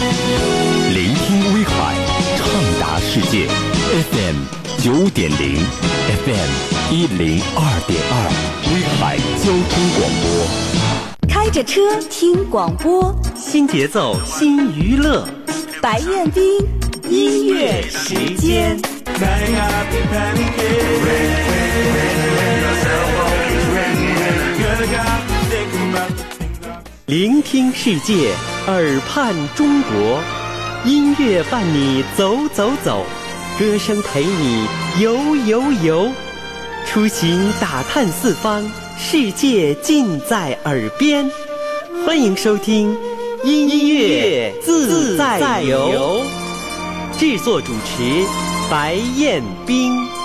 聆听威海，畅达世界。FM 九点零，FM 一零二点二，威海交通广播。开着车听广播，新节奏新娱乐。白彦斌音乐时间。聆听世界，耳畔中国，音乐伴你走走走，歌声陪你游游游，出行打探四方，世界尽在耳边。欢迎收听音乐自在游，制作主持白彦冰。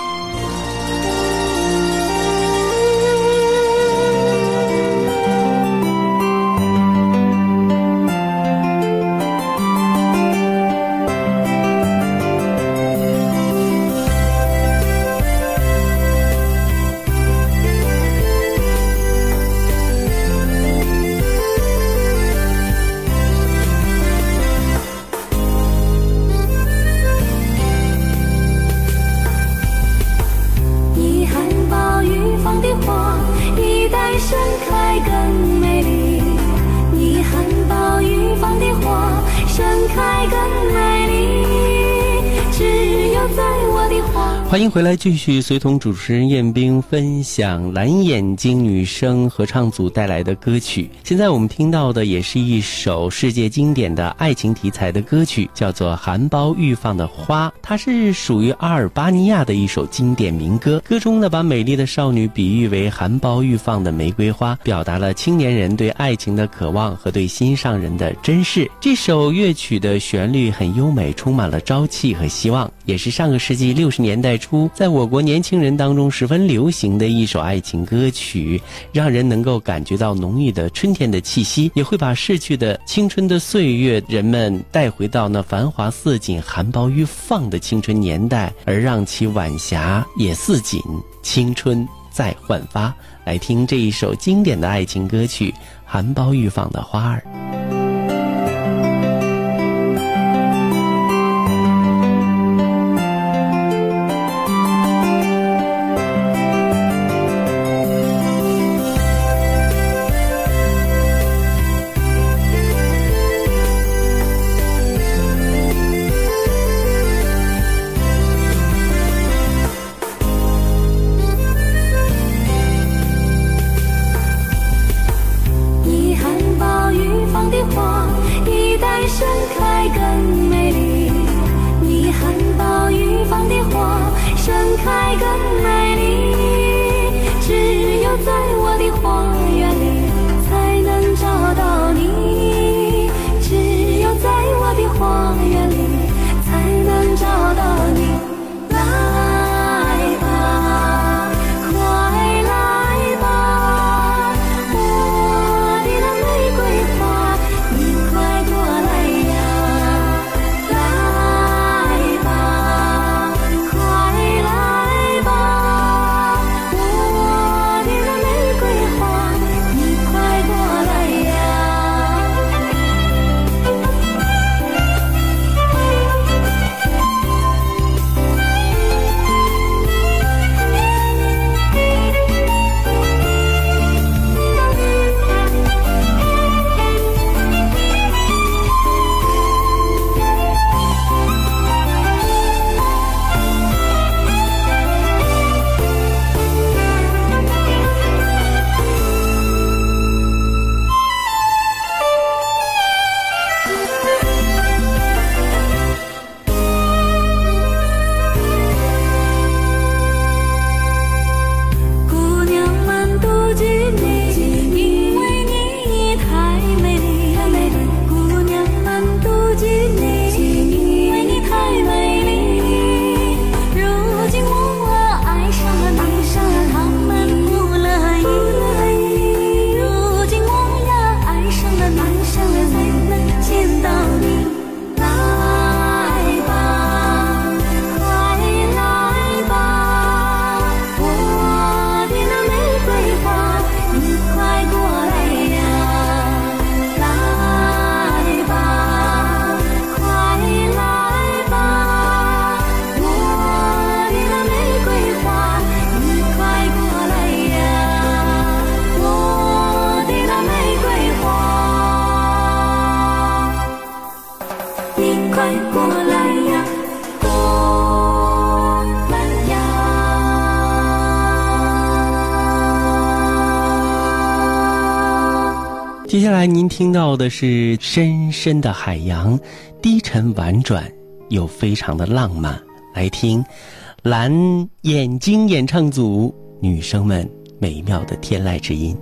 欢迎回来，继续随同主持人彦兵分享蓝眼睛女生合唱组带来的歌曲。现在我们听到的也是一首世界经典的爱情题材的歌曲，叫做《含苞欲放的花》。它是属于阿尔巴尼亚的一首经典民歌。歌中呢，把美丽的少女比喻为含苞欲放的玫瑰花，表达了青年人对爱情的渴望和对心上人的珍视。这首乐曲的旋律很优美，充满了朝气和希望，也是上个世纪六十年代。初，在我国年轻人当中十分流行的一首爱情歌曲，让人能够感觉到浓郁的春天的气息，也会把逝去的青春的岁月，人们带回到那繁华似锦、含苞欲放的青春年代，而让其晚霞也似锦，青春再焕发。来听这一首经典的爱情歌曲《含苞欲放的花儿》。听到的是深深的海洋，低沉婉转又非常的浪漫。来听蓝眼睛演唱组女生们美妙的天籁之音。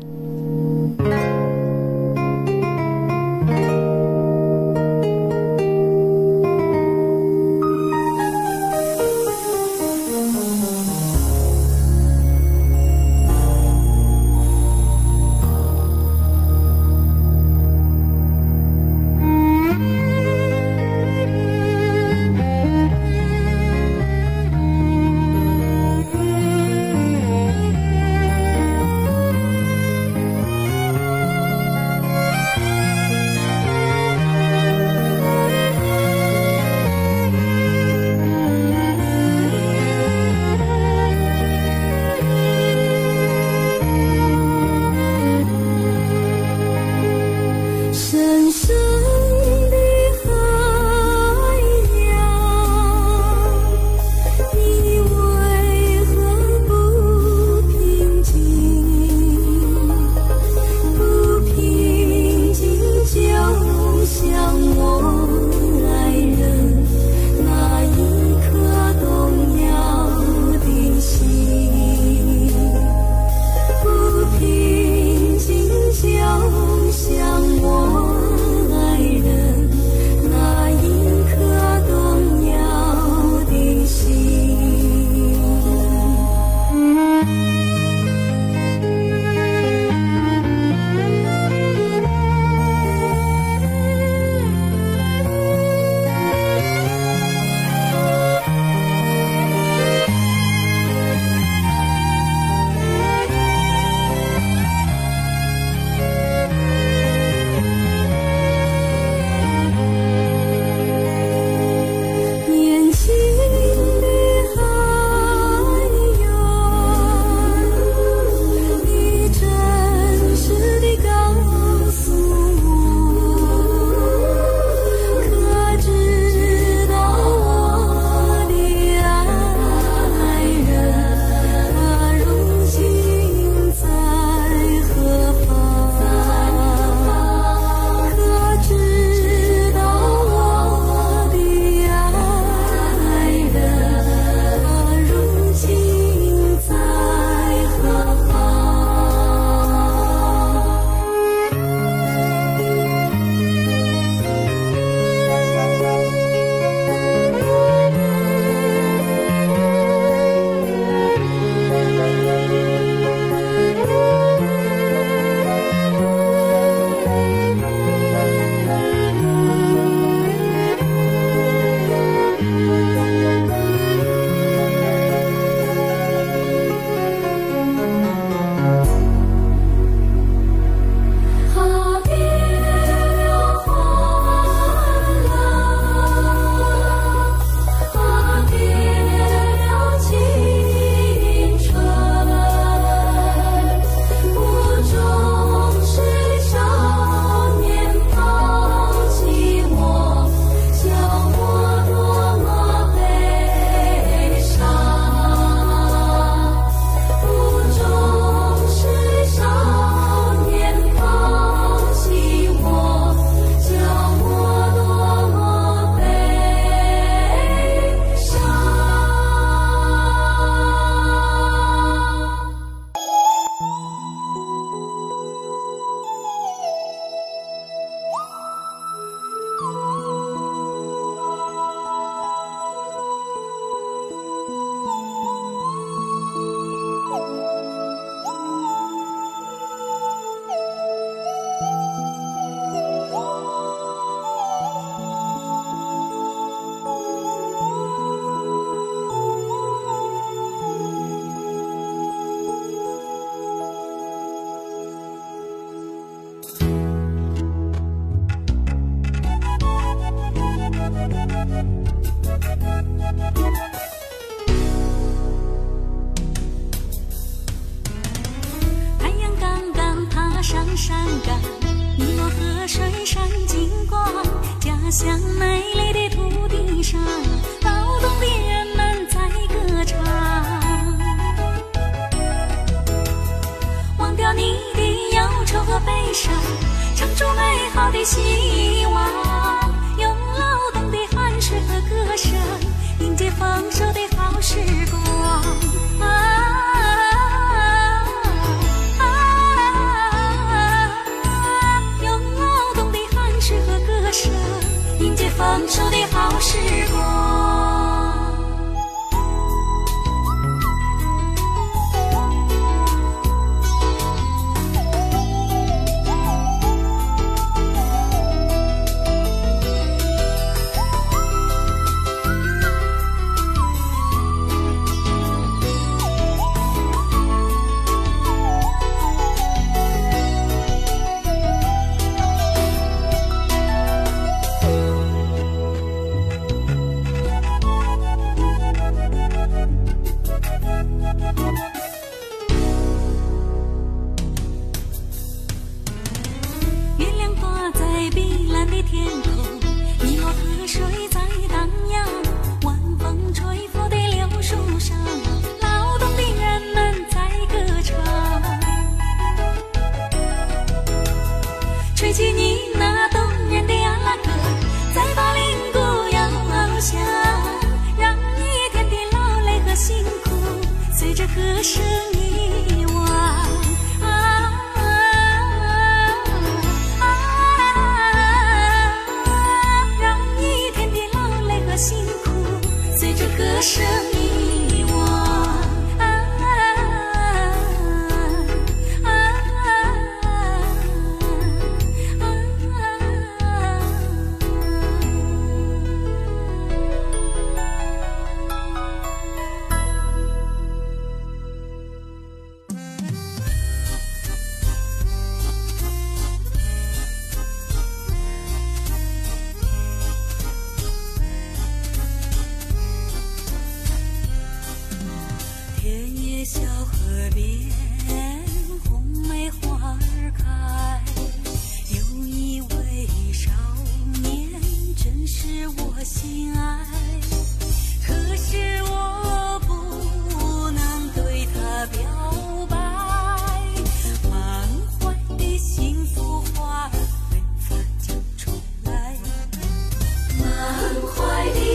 太阳刚刚爬上山岗尼罗河水闪金光家乡美丽的土地上劳动的人们在歌唱忘掉你的忧愁和悲伤唱出美好的希望。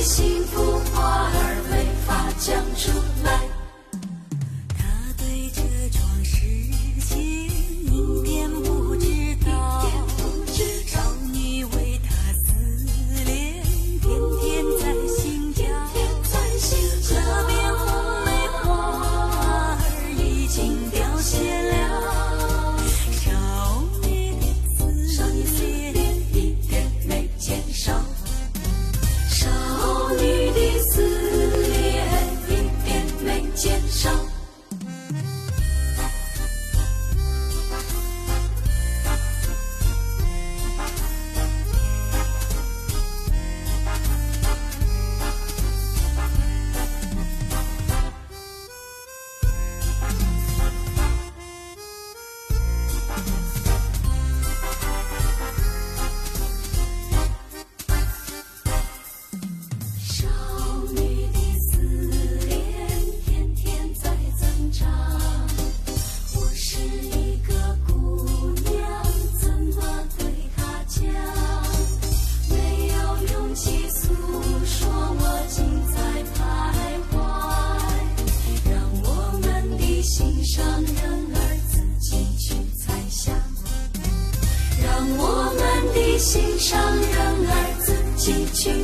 see 一起